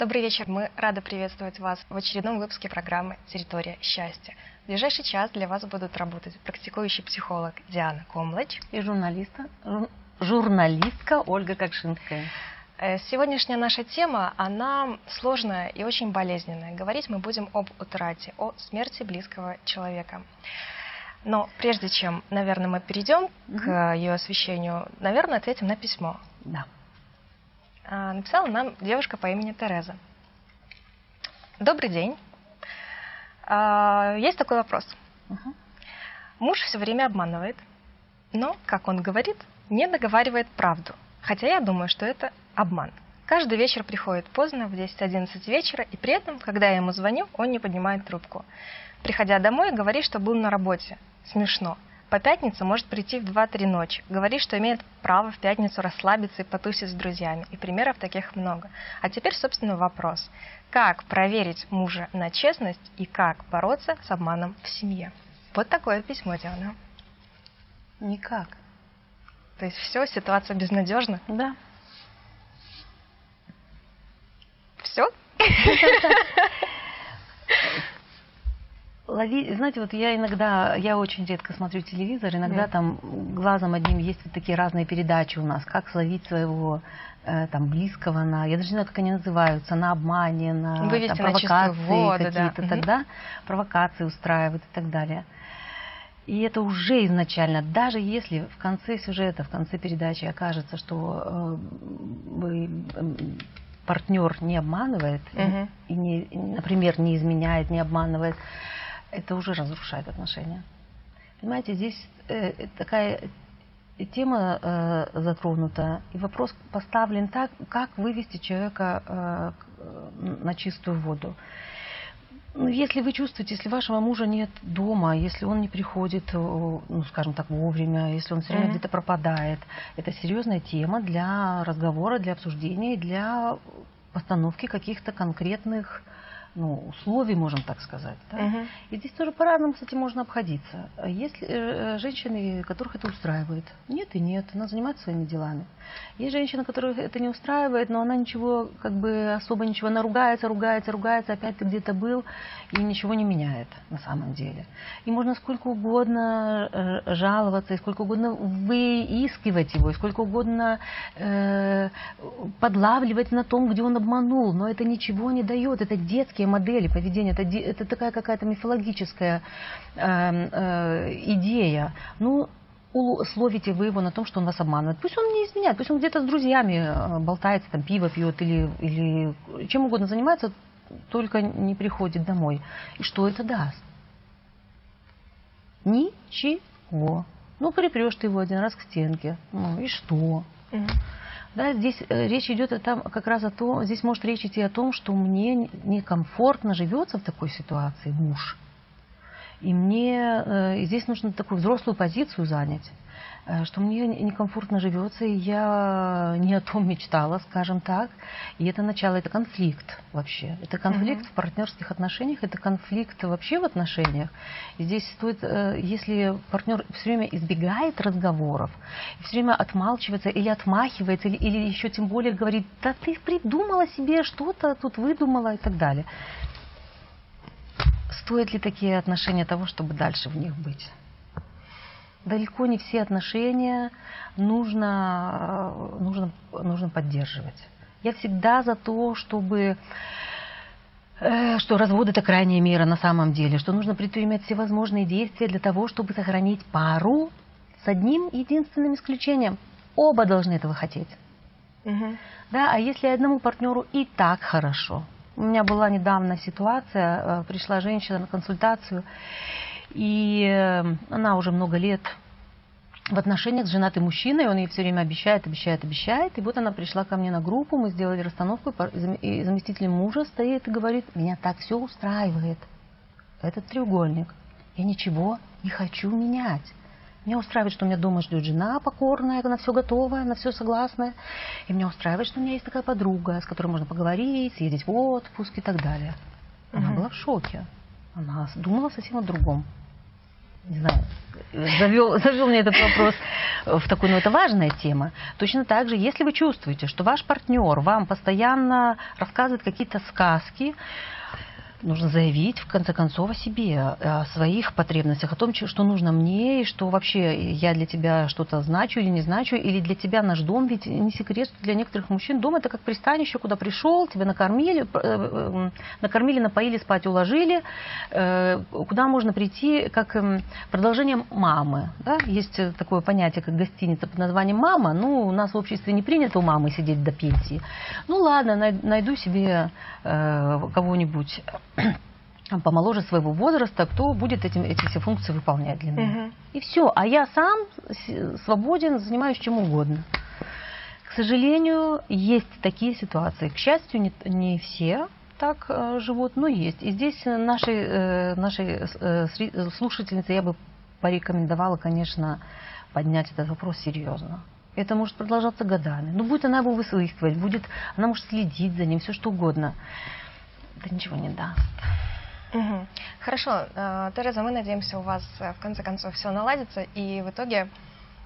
Добрый вечер. Мы рады приветствовать вас в очередном выпуске программы «Территория счастья». В ближайший час для вас будут работать практикующий психолог Диана Комлач и журналиста, журналистка Ольга Кокшинская. Э, сегодняшняя наша тема, она сложная и очень болезненная. Говорить мы будем об утрате, о смерти близкого человека. Но прежде чем, наверное, мы перейдем угу. к ее освещению, наверное, ответим на письмо. Да. А, написала нам девушка по имени Тереза. Добрый день. А, есть такой вопрос. Угу. Муж все время обманывает, но, как он говорит, не договаривает правду. Хотя я думаю, что это обман. Каждый вечер приходит поздно, в 10-11 вечера, и при этом, когда я ему звоню, он не поднимает трубку. Приходя домой, говорит, что был на работе. Смешно. По пятницам может прийти в 2-3 ночи. Говорит, что имеет право в пятницу расслабиться и потусить с друзьями. И примеров таких много. А теперь, собственно, вопрос. Как проверить мужа на честность и как бороться с обманом в семье? Вот такое письмо, Диана. Никак. То есть все, ситуация безнадежна? Да. Все? ловить, знаете, вот я иногда, я очень редко смотрю телевизор, иногда mm. там глазом одним есть вот такие разные передачи у нас, как словить своего э, там близкого на, я даже не знаю, как они называются, на обмане, на там, провокации какие-то, да. тогда провокации устраивают и так далее. И это уже изначально, даже если в конце сюжета, в конце передачи окажется, что э, партнер не обманывает, угу. и, не, например, не изменяет, не обманывает, это уже разрушает отношения. Понимаете, здесь э, такая тема э, затронута, и вопрос поставлен так, как вывести человека э, на чистую воду. Ну, если вы чувствуете, если вашего мужа нет дома, если он не приходит, э, ну, скажем так, вовремя, если он все время mm-hmm. где-то пропадает, это серьезная тема для разговора, для обсуждения, для постановки каких-то конкретных ну, условий, можем так сказать. Да? Угу. И здесь тоже по-разному, кстати, можно обходиться. Есть э, женщины, которых это устраивает. Нет и нет, она занимается своими делами. Есть женщина, которых это не устраивает, но она ничего, как бы особо ничего, она ругается, ругается, ругается, опять ты где-то был, и ничего не меняет на самом деле. И можно сколько угодно э, жаловаться, и сколько угодно выискивать его, и сколько угодно э, подлавливать на том, где он обманул, но это ничего не дает, это детский мифологические модели поведения, это, это такая какая-то мифологическая э, э, идея. Ну, условите вы его на том, что он вас обманывает. Пусть он не изменяет, пусть он где-то с друзьями э, болтается, там пиво пьет или, или чем угодно занимается, только не приходит домой. И что это даст? Ничего. Ну, припрешь ты его один раз к стенке. Ну и что? Угу. Да, здесь э, речь идет там как раз о том, здесь может речь идти о том, что мне некомфортно живется в такой ситуации муж. И мне э, здесь нужно такую взрослую позицию занять. Э, что мне некомфортно живется, и я не о том мечтала, скажем так. И это начало, это конфликт вообще. Это конфликт uh-huh. в партнерских отношениях, это конфликт вообще в отношениях. И здесь стоит, э, если партнер все время избегает разговоров, все время отмалчивается или отмахивается, или, или еще тем более говорит, да ты придумала себе что-то, тут выдумала и так далее. Стоят ли такие отношения того, чтобы дальше в них быть? Далеко не все отношения нужно, э, нужно, нужно поддерживать. Я всегда за то, чтобы э, что развод это крайняя мера на самом деле, что нужно предпринимать все возможные действия для того, чтобы сохранить пару с одним единственным исключением. Оба должны этого хотеть. Угу. Да, а если одному партнеру и так хорошо. У меня была недавно ситуация, э, пришла женщина на консультацию, и э, она уже много лет в отношениях с женатым мужчиной, он ей все время обещает, обещает, обещает. И вот она пришла ко мне на группу, мы сделали расстановку, и заместитель мужа стоит и говорит, меня так все устраивает, этот треугольник. Я ничего не хочу менять. Меня устраивает, что у меня дома ждет жена покорная, она все готовая, она все согласная. И меня устраивает, что у меня есть такая подруга, с которой можно поговорить, съездить в отпуск и так далее. Она угу. была в шоке. Она думала совсем о другом не знаю, завел, завел мне этот вопрос в такую, ну это важная тема. Точно так же, если вы чувствуете, что ваш партнер вам постоянно рассказывает какие-то сказки, нужно заявить, в конце концов, о себе, о своих потребностях, о том, что нужно мне, и что вообще я для тебя что-то значу или не значу, или для тебя наш дом, ведь не секрет, что для некоторых мужчин дом это как пристанище, куда пришел, тебя накормили, э, э, накормили, напоили, спать уложили, э, куда можно прийти как эм, продолжение мамы. Да? Есть такое понятие, как гостиница под названием «мама», ну, у нас в обществе не принято у мамы сидеть до пенсии. Ну, ладно, найду себе кого-нибудь помоложе своего возраста, кто будет этим, эти все функции выполнять для меня. Угу. И все. А я сам свободен, занимаюсь чем угодно. К сожалению, есть такие ситуации. К счастью, не, не все так э, живут, но есть. И здесь нашей, э, нашей э, слушательнице я бы порекомендовала, конечно, поднять этот вопрос серьезно. Это может продолжаться годами. Но будет она его выслыхивать, будет, она может следить за ним, все что угодно это ничего не даст. Угу. Хорошо, э, Тереза, мы надеемся, у вас э, в конце концов все наладится, и в итоге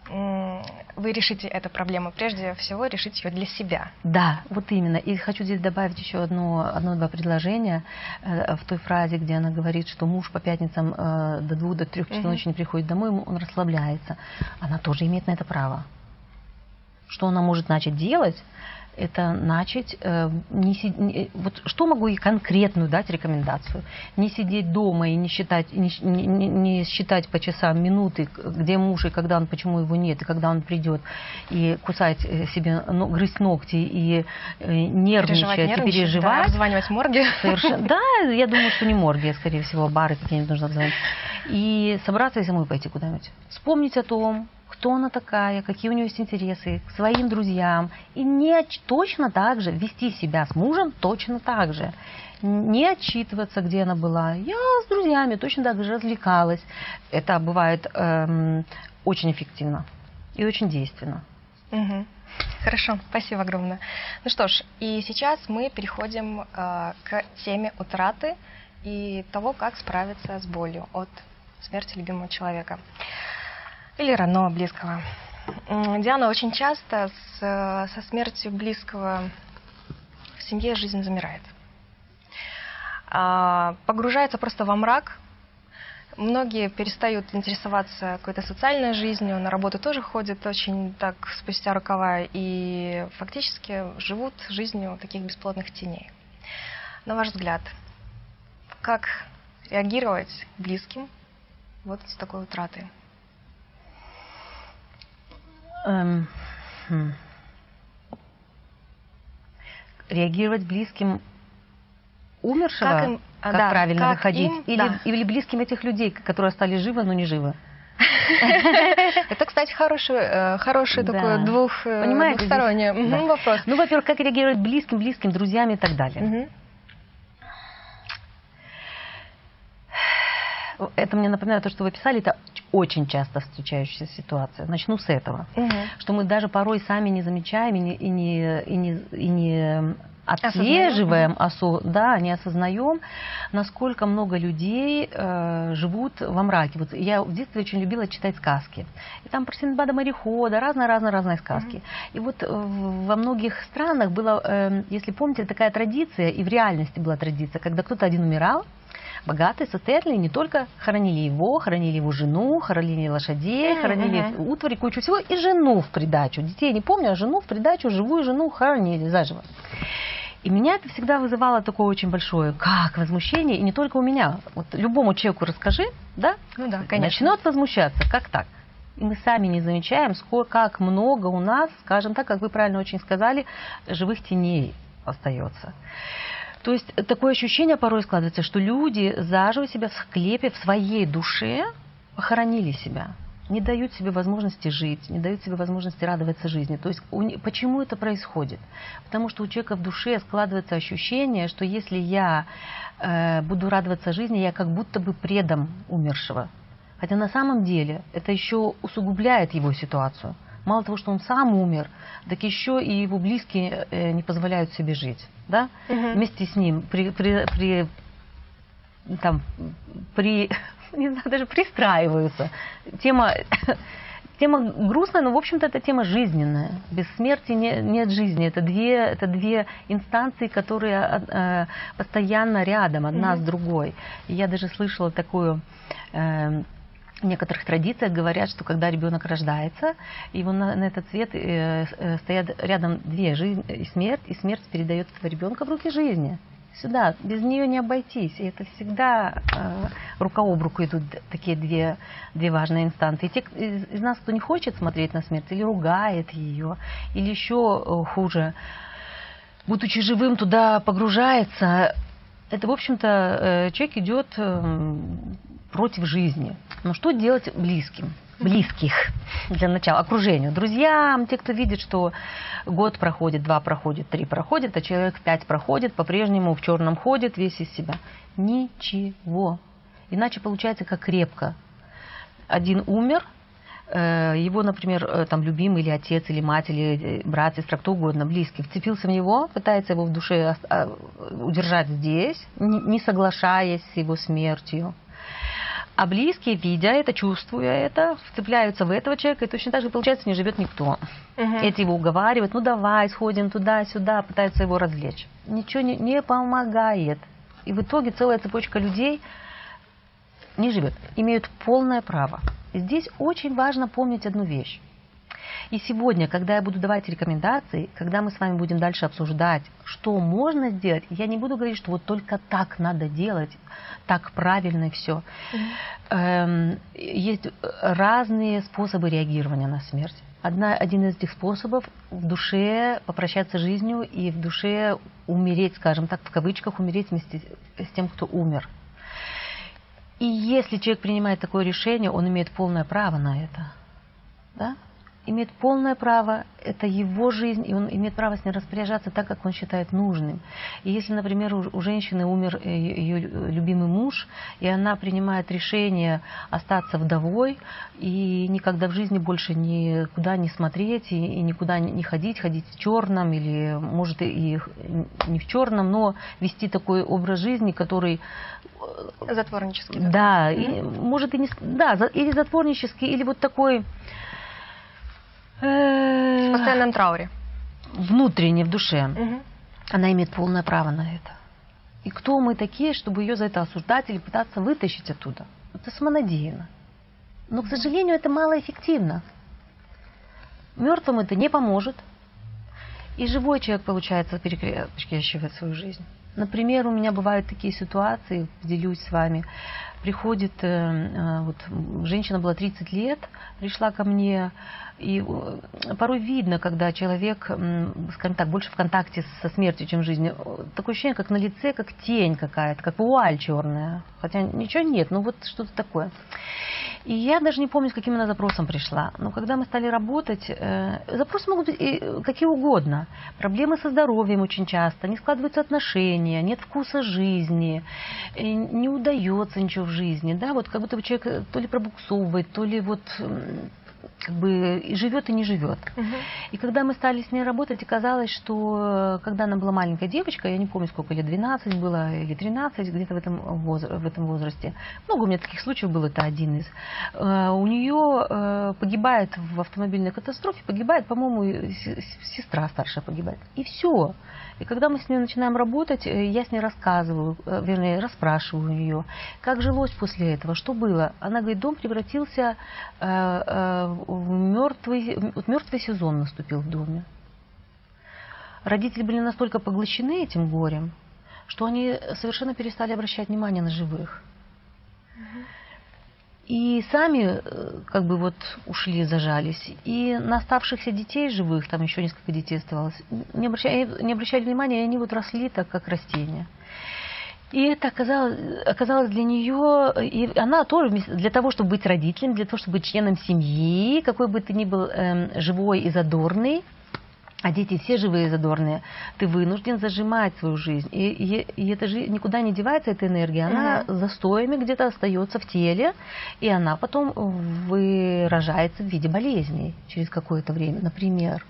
вы решите эту проблему. Прежде всего, решить ее для себя. Да, вот именно. И хочу здесь добавить еще одно, одно-два предложения э, в той фразе, где она говорит, что муж по пятницам до двух, до трех часов угу. ночи не приходит домой, он расслабляется. Она тоже имеет на это право. Что она может начать делать? Это начать э, не, не вот что могу и конкретную дать рекомендацию? Не сидеть дома и не считать не, не, не считать по часам минуты где муж и когда он почему его нет и когда он придет и кусать э, себе ну, грызть ногти и э, нервничать, переживать, и переживать да, обзванивать морги. Совершенно. Да я думаю что не морги а скорее всего бары какие-нибудь нужно обзвонить и собраться и самой пойти куда-нибудь. Вспомнить о том кто она такая, какие у нее есть интересы, к своим друзьям. И не точно так же вести себя с мужем точно так же. Не отчитываться, где она была. Я с друзьями точно так же развлекалась. Это бывает эм, очень эффективно и очень действенно. Угу. Хорошо, спасибо огромное. Ну что ж, и сейчас мы переходим э, к теме утраты и того, как справиться с болью от смерти любимого человека или родного близкого. Диана, очень часто с, со смертью близкого в семье жизнь замирает. А, погружается просто во мрак. Многие перестают интересоваться какой-то социальной жизнью, на работу тоже ходят очень так спустя рукава и фактически живут жизнью таких бесплодных теней. На ваш взгляд, как реагировать близким вот с такой утратой? Эм, хм. Реагировать близким умершего, как, им, как да, правильно как выходить, им, или, да. или близким этих людей, которые остались живы, но не живы. Это, кстати, хороший, э, хороший такой двух, э, двухсторонний вопрос. Ну, во-первых, как реагировать близким, близким, друзьям и так далее. Это мне напоминает то, что вы писали, это очень часто встречающаяся ситуация. Начну с этого. Угу. Что мы даже порой сами не замечаем и не, и не, и не, и не отслеживаем, осо, да, не осознаем, насколько много людей э, живут во мраке. Вот я в детстве очень любила читать сказки. И там про Синдбада морехода, разные-разные-разные сказки. Mm-hmm. И вот э, во многих странах было, э, если помните, такая традиция, и в реальности была традиция, когда кто-то один умирал, богатые, состоятельные не только хоронили его, хоронили его жену, хоронили лошадей, хоронили uh-huh. утвари, кучу всего, и жену в придачу. Детей не помню, а жену в придачу, живую жену хоронили заживо. И меня это всегда вызывало такое очень большое, как возмущение, и не только у меня. Вот любому человеку расскажи, да, ну да конечно. начнет возмущаться, как так? И мы сами не замечаем, сколько, как много у нас, скажем так, как вы правильно очень сказали, живых теней остается. То есть такое ощущение порой складывается, что люди заживо себя в склепе, в своей душе похоронили себя не дают себе возможности жить, не дают себе возможности радоваться жизни. То есть у, почему это происходит? Потому что у человека в душе складывается ощущение, что если я э, буду радоваться жизни, я как будто бы предам умершего. Хотя на самом деле это еще усугубляет его ситуацию. Мало того, что он сам умер, так еще и его близкие э, не позволяют себе жить. Да? Угу. Вместе с ним при, при, при, там, при не знаю, даже пристраиваются. Тема тема грустная, но, в общем-то, это тема жизненная. Без смерти не, нет жизни. Это две, это две инстанции, которые э, постоянно рядом, одна mm-hmm. с другой. И я даже слышала такую... Э, в некоторых традициях говорят, что когда ребенок рождается, его на, на этот свет э, э, стоят рядом две жизнь и смерть, и смерть передает этого ребенка в руки жизни сюда, без нее не обойтись. И это всегда э, рука об руку идут такие две, две важные инстанции. И те из, из нас, кто не хочет смотреть на смерть, или ругает ее, или еще э, хуже, будучи живым, туда погружается, это, в общем-то, э, человек идет э, против жизни. Но что делать близким? близких для начала, окружению, друзьям, те, кто видит, что год проходит, два проходит, три проходит, а человек пять проходит, по-прежнему в черном ходит, весь из себя. Ничего. Иначе получается как крепко. Один умер, э, его, например, э, там любимый или отец, или мать, или э, брат, сестра, кто угодно, близкий, вцепился в него, пытается его в душе удержать здесь, не соглашаясь с его смертью. А близкие, видя это, чувствуя это, вцепляются в этого человека, и точно так же, получается, не живет никто. Угу. Эти его уговаривают, ну давай, сходим туда-сюда, пытаются его развлечь. Ничего не, не помогает. И в итоге целая цепочка людей не живет, имеют полное право. И здесь очень важно помнить одну вещь. И сегодня, когда я буду давать рекомендации, когда мы с вами будем дальше обсуждать, что можно сделать, я не буду говорить, что вот только так надо делать, так правильно все. Mm-hmm. Эм, есть разные способы реагирования на смерть. Одна, один из этих способов в душе попрощаться с жизнью и в душе умереть, скажем так, в кавычках, умереть вместе с тем, кто умер. И если человек принимает такое решение, он имеет полное право на это. Да? Имеет полное право, это его жизнь, и он имеет право с ней распоряжаться так, как он считает нужным. И если, например, у, женщины умер э, ее любимый муж, и она принимает решение остаться вдовой и никогда в жизни больше никуда не смотреть и, и никуда не ходить, ходить в черном или, может, и не в черном, но вести такой образ жизни, который э, затворнический. Да, да mm-hmm. и, может и не, да, или затворнический, или вот такой в постоянном трауре. Внутренне, в душе. Угу. Она имеет полное право на это. И кто мы такие, чтобы ее за это осуждать или пытаться вытащить оттуда? Это самонадеянно. Но, к сожалению, это малоэффективно. Мертвым это не поможет. И живой человек, получается, перекрещивает свою жизнь. Например, у меня бывают такие ситуации, делюсь с вами. Приходит, э, э, вот женщина была 30 лет, пришла ко мне, и э, порой видно, когда человек, скажем так, больше в контакте со смертью, чем в жизни. Такое ощущение, как на лице, как тень какая-то, как вуаль черная. Хотя ничего нет, ну вот что-то такое. И я даже не помню, с каким она запросом пришла. Но когда мы стали работать, э, запросы могут быть и какие угодно. Проблемы со здоровьем очень часто, не складываются отношения, нет вкуса жизни, не удается ничего в жизни. Да? Вот как будто бы человек то ли пробуксовывает, то ли вот как бы и живет, и не живет. Угу. И когда мы стали с ней работать, оказалось, что э, когда она была маленькая девочка, я не помню, сколько лет, 12 было или 13, где-то в этом, возра- в этом возрасте, много у меня таких случаев было, это один из, э, у нее э, погибает в автомобильной катастрофе, погибает, по-моему, сестра старшая погибает. И все. И когда мы с ней начинаем работать, э, я с ней рассказываю, э, вернее, расспрашиваю ее, как жилось после этого, что было. Она говорит, дом превратился э, в мертвый, мертвый сезон наступил в доме. Родители были настолько поглощены этим горем, что они совершенно перестали обращать внимание на живых. И сами э, как бы вот ушли, зажались. И на оставшихся детей живых, там еще несколько детей оставалось, не обращали, не обращали внимания, и они вот росли так, как растения. И это оказалось, оказалось для нее, и она тоже для того, чтобы быть родителем, для того, чтобы быть членом семьи, какой бы ты ни был эм, живой и задорный, а дети все живые и задорные, ты вынужден зажимать свою жизнь. И, и, и это же никуда не девается, эта энергия. Она угу. застоями где-то остается в теле, и она потом выражается в виде болезней через какое-то время, например.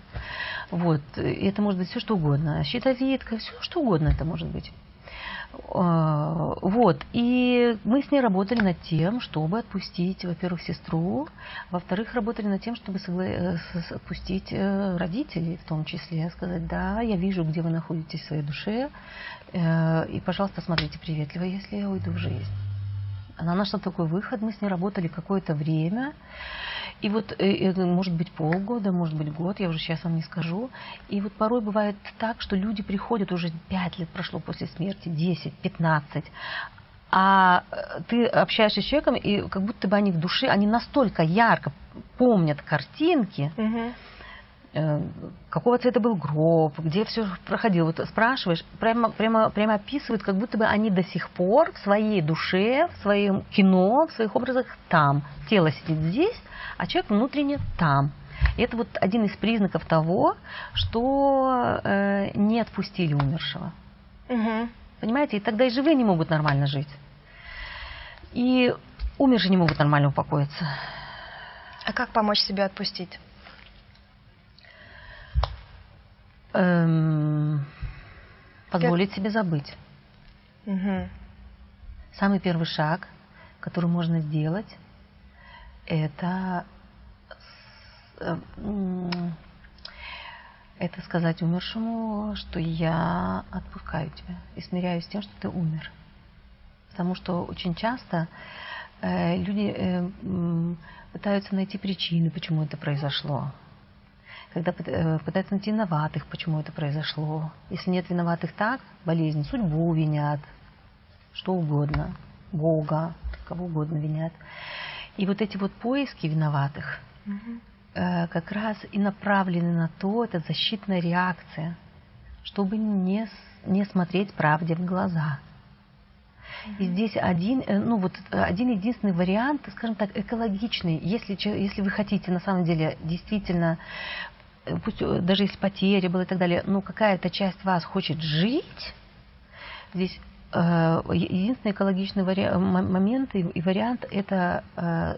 Вот. И это может быть все что угодно. Щитовидка, все что угодно это может быть. Э, вот. И мы с ней работали над тем, чтобы отпустить, во-первых, сестру, во-вторых, работали над тем, чтобы согла... Э, отпустить э, родителей в том числе. Сказать, да, я вижу, где вы находитесь в своей душе, и, пожалуйста, смотрите приветливо, если я уйду в жизнь. Она нашла такой выход, мы с ней работали какое-то время. И вот, может быть, полгода, может быть, год, я уже сейчас вам не скажу. И вот порой бывает так, что люди приходят, уже 5 лет прошло после смерти, 10, 15, а э, ты общаешься с человеком, и как будто бы они в душе, они настолько ярко помнят картинки, угу какого цвета был гроб, где все проходило. Вот спрашиваешь, прямо, прямо, прямо описывают, как будто бы они до сих пор в своей душе, в своем кино, в своих образах там. Тело сидит здесь, а человек внутренне там. И это вот один из признаков того, что э, не отпустили умершего. Угу. Понимаете? И тогда и живые не могут нормально жить. И умершие не могут нормально упокоиться. А как помочь себе отпустить? Эм, позволить как? себе забыть. Угу. Самый первый шаг, который можно сделать, это э, это сказать умершему, что я отпускаю тебя и смиряюсь с тем, что ты умер. Потому что очень часто э, люди э, пытаются найти причины, почему это произошло. Когда э, пытаются найти виноватых, почему это произошло. Если нет виноватых так, болезнь, судьбу винят, что угодно, Бога, кого угодно винят. И вот эти вот поиски виноватых угу. э, как раз и направлены на то, это защитная реакция, чтобы не, не смотреть правде в глаза. И здесь один, э, ну вот один единственный вариант, скажем так, экологичный. Если, если вы хотите на самом деле действительно, пусть э, даже если потеря была и так далее, но какая-то часть вас хочет жить, здесь Э, единственный экологичный вари... момент и вариант – это э,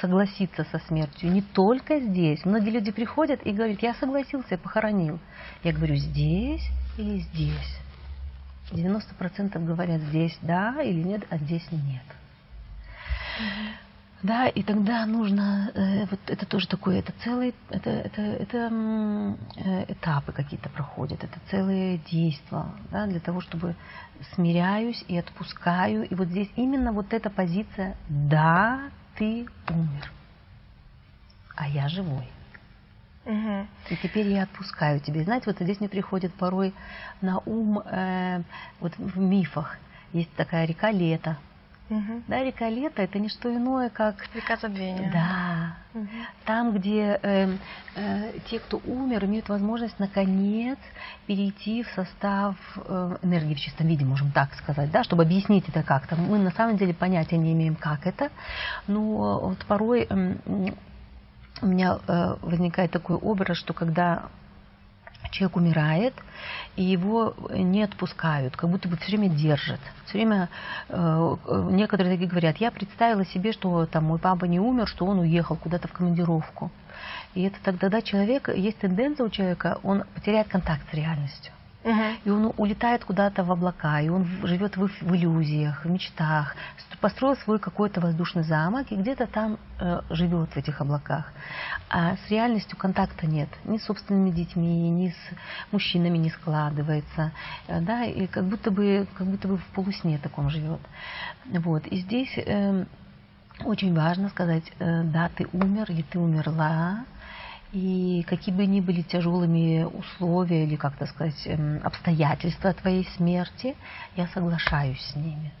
согласиться со смертью. Не только здесь. Многие люди приходят и говорят, я согласился, я похоронил. Я говорю, здесь или здесь? 90% говорят, здесь да или нет, а здесь нет. Mm-hmm. Да, и тогда нужно, э, вот это тоже такое, это целые, это, это, это э, этапы какие-то проходят, это целые действия, да, для того, чтобы смиряюсь и отпускаю. И вот здесь именно вот эта позиция, да, ты умер, а я живой. Угу. И теперь я отпускаю тебя. Знаете, вот здесь мне приходит порой на ум, э, вот в мифах есть такая река Лето, Угу. Да, река Лето это не что иное, как... Река забвения. Да. Угу. Там, где э, э, те, кто умер, имеют возможность наконец перейти в состав э, энергии в чистом виде, можем так сказать, да, чтобы объяснить это как-то. Мы на самом деле понятия не имеем, как это, но вот порой э, у меня э, возникает такой образ, что когда человек умирает, и его не отпускают, как будто бы все время держат. Все время э, некоторые такие говорят, я представила себе, что там мой папа не умер, что он уехал куда-то в командировку. И это тогда да, человек, есть тенденция у человека, он потеряет контакт с реальностью. И он улетает куда-то в облака, и он живет в, в иллюзиях, в мечтах, построил свой какой-то воздушный замок и где-то там э, живет в этих облаках. А с реальностью контакта нет. Ни с собственными детьми, ни с мужчинами не складывается. Э, да, и как будто бы, как будто бы в полусне таком живет. Вот. И здесь э, очень важно сказать, э, да, ты умер или ты умерла, и какие бы ни были тяжелыми условия или, как-то сказать, эм, обстоятельства твоей смерти, я соглашаюсь с ними.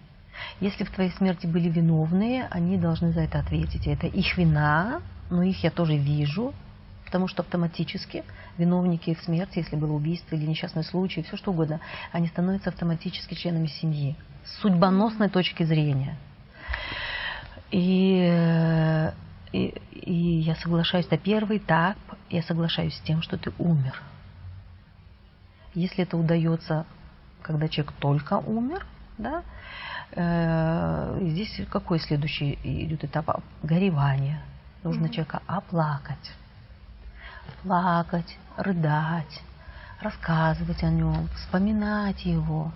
Если в твоей смерти были виновные, они должны за это ответить. это их вина, но их я тоже вижу, потому что автоматически виновники в смерти, если было убийство или несчастный случай, все что угодно, они становятся автоматически членами семьи. С судьбоносной точки зрения. И э, и, и я соглашаюсь на первый этап, я соглашаюсь с тем, что ты умер. Если это удается, когда человек только умер, да, э, здесь какой следующий идет этап? Горевание. Нужно mm-hmm. человека оплакать. Плакать, рыдать, рассказывать о нем, вспоминать его.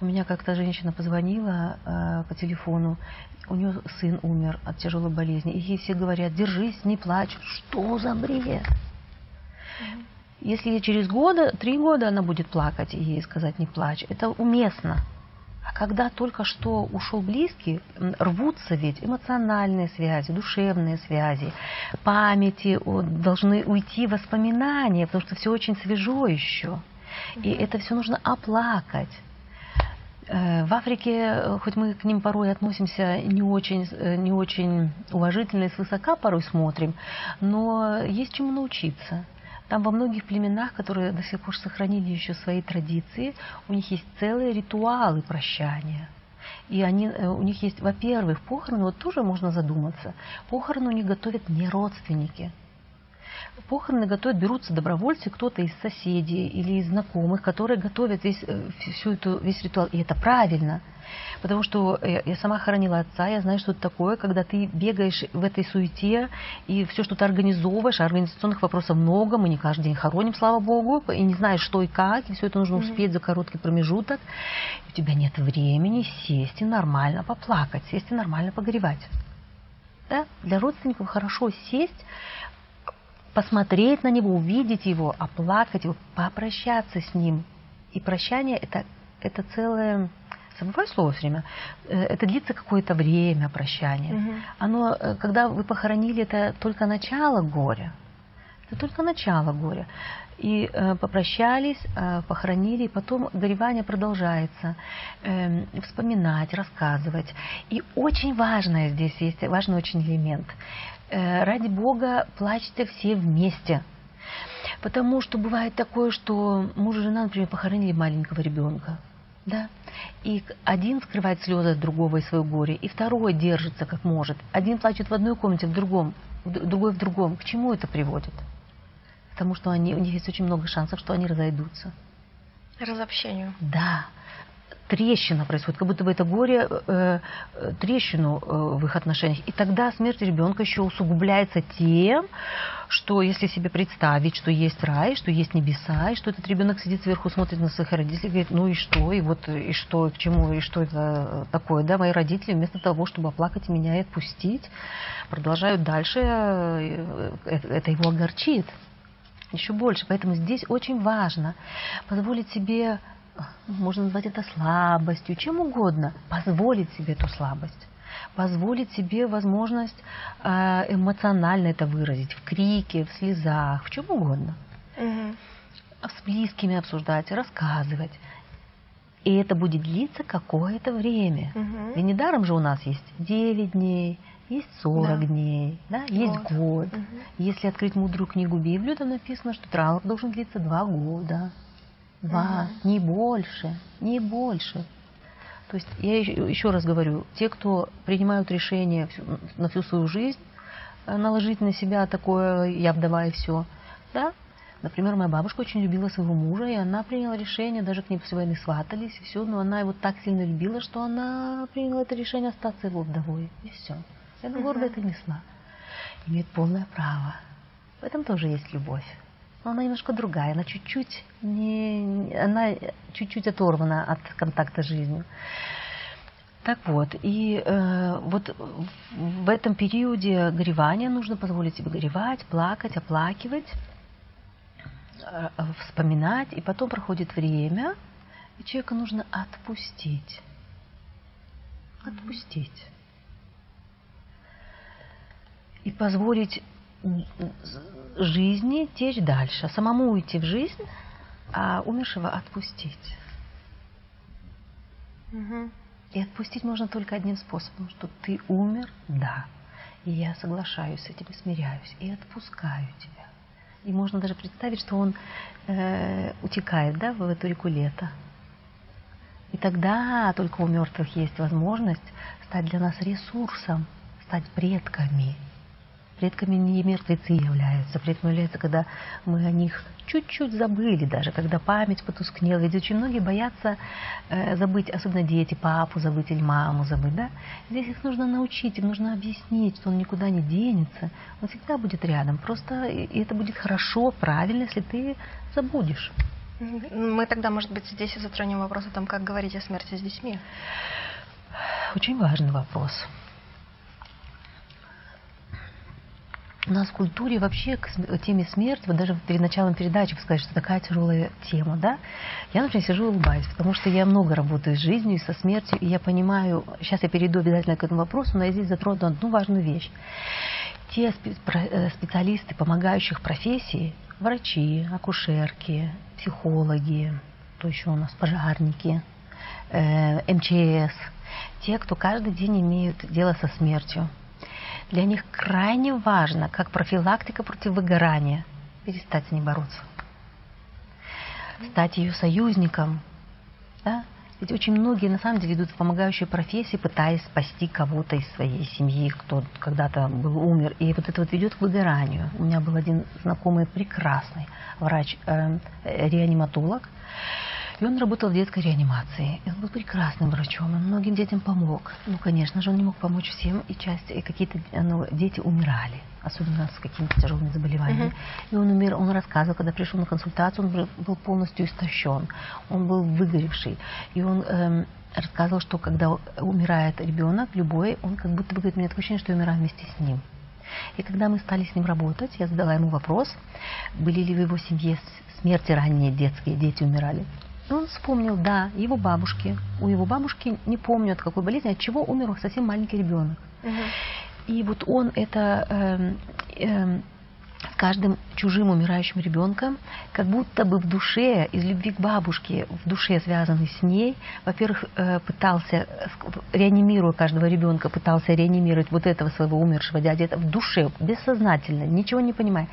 У меня как-то женщина позвонила э, по телефону, у нее сын умер от тяжелой болезни, и ей все говорят, держись, не плачь. Что за бред? Если через года, три года она будет плакать, и ей сказать не плачь, это уместно. А когда только что ушел близкий, рвутся ведь эмоциональные связи, душевные связи, памяти, должны уйти воспоминания, потому что все очень свежо еще. И это все нужно оплакать. Э, в Африке, э, хоть мы к ним порой относимся не очень, э, не очень уважительно и свысока порой смотрим, но есть чему научиться. Там во многих племенах, которые до сих пор сохранили еще свои традиции, у них есть целые ритуалы прощания. И они, у них есть, во-первых, похороны, вот тоже можно задуматься, похороны у них готовят не родственники – похороны готовят, берутся добровольцы, кто-то из соседей или из знакомых, которые готовят весь, э, всю эту, весь ритуал. И это правильно. Потому что э, я сама хоронила отца, я знаю, что это такое, когда ты бегаешь в этой суете и все что-то организовываешь, а организационных вопросов много, мы не каждый день хороним, слава богу, и не знаешь, что и как, и все это нужно успеть за короткий промежуток. И у тебя нет времени сесть и нормально поплакать, сесть и нормально погревать. Да? Для родственников хорошо сесть, посмотреть на него, увидеть его, оплакать его, попрощаться с ним. И прощание это, это целое, забываю слово все время, э, это длится какое-то время прощание. Угу. Оно, э, когда вы похоронили, это только начало горя. Это только начало горя. И э, попрощались, э, похоронили, и потом горевание продолжается. Э, вспоминать, рассказывать. И очень важное здесь есть, важный очень элемент. Э, ради Бога, плачьте все вместе. Потому что бывает такое, что муж и жена, например, похоронили маленького ребенка. Да? И один скрывает слезы от другого и свое горе, и второй держится как может. Один плачет в одной комнате, в другом, другой в другом. К чему это приводит? Потому что они, у них есть очень много шансов, что они разойдутся. Разобщению. Да трещина происходит, как будто бы это горе, э, э, трещину э, в их отношениях. И тогда смерть ребенка еще усугубляется тем, что если себе представить, что есть рай, что есть небеса, и что этот ребенок сидит сверху, смотрит на своих родителей, говорит, ну и что, и вот и что, к чему, и что это такое, да, мои родители вместо того, чтобы оплакать меня и отпустить, продолжают дальше, э, это его огорчит еще больше. Поэтому здесь очень важно позволить себе можно назвать это слабостью, чем угодно, позволить себе эту слабость, позволить себе возможность э, эмоционально это выразить, в крике, в слезах, в чем угодно. Угу. С близкими обсуждать, рассказывать. И это будет длиться какое-то время. Угу. И недаром же у нас есть 9 дней, есть 40 да. дней, да, есть год. год. Угу. Если открыть мудрую книгу Библию, там написано, что траур должен длиться 2 года. Два, угу. не больше, не больше. То есть я еще раз говорю, те, кто принимают решение на всю свою жизнь, э, наложить на себя такое «я вдова и все», да, Например, моя бабушка очень любила своего мужа, и она приняла решение, даже к ней после войны сватались, и все, но она его так сильно любила, что она приняла это решение остаться его вдовой, и все. И она гордо это несла. Имеет полное право. В этом тоже есть любовь но она немножко другая, она чуть-чуть не, она чуть-чуть оторвана от контакта с жизнью. Так вот, и э, вот в этом периоде горевания нужно позволить себе горевать, плакать, оплакивать, э, вспоминать, и потом проходит время, и человека нужно отпустить. Отпустить. И позволить жизни течь дальше, самому уйти в жизнь, а умершего отпустить. Угу. И отпустить можно только одним способом, что ты умер, да, и я соглашаюсь с этим, смиряюсь, и отпускаю тебя. И можно даже представить, что он э, утекает да, в эту реку лета. И тогда только у мертвых есть возможность стать для нас ресурсом, стать предками, Предками не мертвецы являются. Предками являются, когда мы о них чуть-чуть забыли даже, когда память потускнела. Ведь очень многие боятся э, забыть, особенно дети, папу забыть или маму забыть. Да? Здесь их нужно научить, им нужно объяснить, что он никуда не денется. Он всегда будет рядом. Просто и это будет хорошо, правильно, если ты забудешь. Мы тогда, может быть, здесь и затронем вопрос о том, как говорить о смерти с детьми. Очень важный вопрос. У нас в культуре вообще к теме смерти, вот даже перед началом передачи сказать, что такая тяжелая тема, да? Я, например, сижу и улыбаюсь, потому что я много работаю с жизнью и со смертью, и я понимаю, сейчас я перейду обязательно к этому вопросу, но я здесь затрону одну важную вещь. Те э, специалисты помогающих профессий, врачи, акушерки, психологи, то еще у нас пожарники, э, МЧС, те, кто каждый день имеют дело со смертью, для них крайне важно, как профилактика против выгорания, перестать с ней бороться. Стать ее союзником. Да? Ведь очень многие на самом деле идут в помогающие профессии, пытаясь спасти кого-то из своей семьи, кто когда-то был умер. И вот это вот ведет к выгоранию. У меня был один знакомый прекрасный врач-реаниматолог. Э, и он работал в детской реанимации. И он был прекрасным врачом, он многим детям помог. Ну, конечно же, он не мог помочь всем, и часть, и какие-то ну, дети умирали, особенно с какими-то тяжелыми заболеваниями. Uh-huh. И он умер, он рассказывал, когда пришел на консультацию, он был полностью истощен, он был выгоревший. И он эм, рассказывал, что когда умирает ребенок, любой, он как будто бы говорит, мне такое ощущение, что я умираю вместе с ним. И когда мы стали с ним работать, я задала ему вопрос, были ли в его семье смерти ранние детские, дети умирали. И он вспомнил, да, его бабушки. У его бабушки, не помню от какой болезни, от чего умер совсем маленький ребенок. Угу. И вот он это э, э, с каждым чужим умирающим ребенком, как будто бы в душе, из любви к бабушке, в душе связанный с ней, во-первых, э, пытался, реанимируя каждого ребенка, пытался реанимировать вот этого своего умершего дяди, это в душе, бессознательно, ничего не понимая.